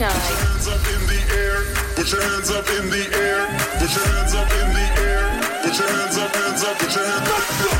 DJ your Hands up in the air. Put your hands up in the air. Put your hands up in the air. Put your hands up, hands up, put your hands up,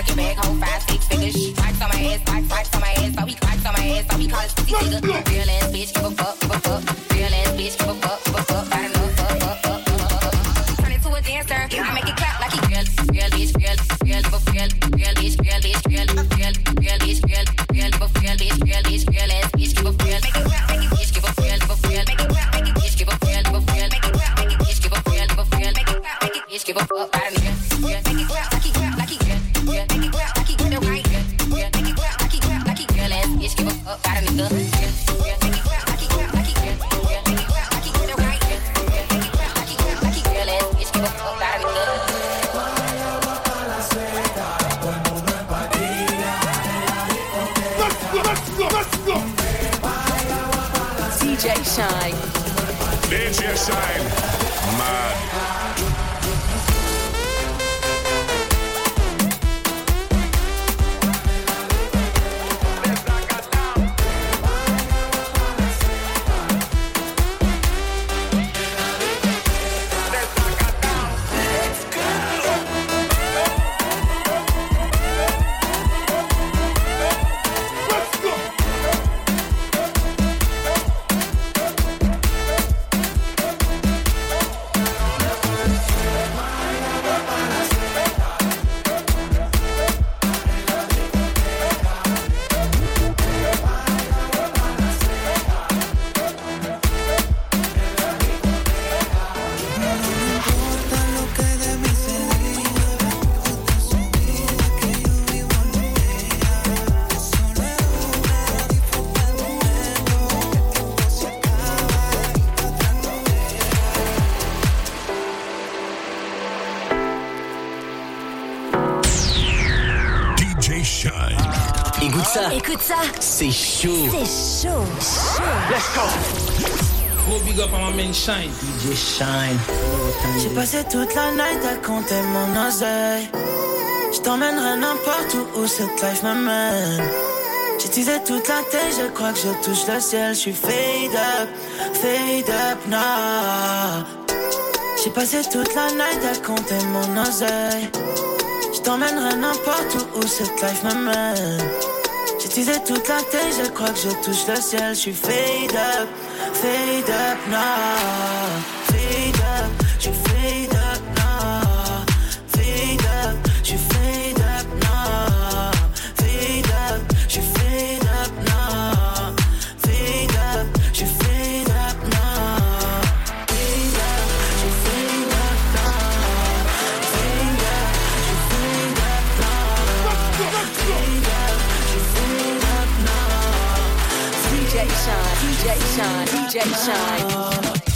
Birkin bag, hold five, six figures. Wipes on my ass, wipes, wipes on my ass. So he wipes on my ass, so he call it pussy nigga. Real ass bitch, give a fuck, give a fuck. Let's. DJ Shynn. DJ Shynn. Mad. Écoute ça, c'est chaud. c'est chaud, chaud. Gros big up à ma main shine. DJ Shine. J'ai passé toute la night à compter mon oseille. Je t'emmènerai n'importe où où cette life m'amène. J'ai teasé toute la tête, je crois que je touche le ciel. Je suis fade up, fade up now. J'ai passé toute la night à compter mon oseille. Je t'emmènerai n'importe où où cette life m'amène. Teasé toute la tête, je crois que je touche le ciel. Je suis fade up, fade up now. DJ Shynn. DJ Shynn. DJ Shynn.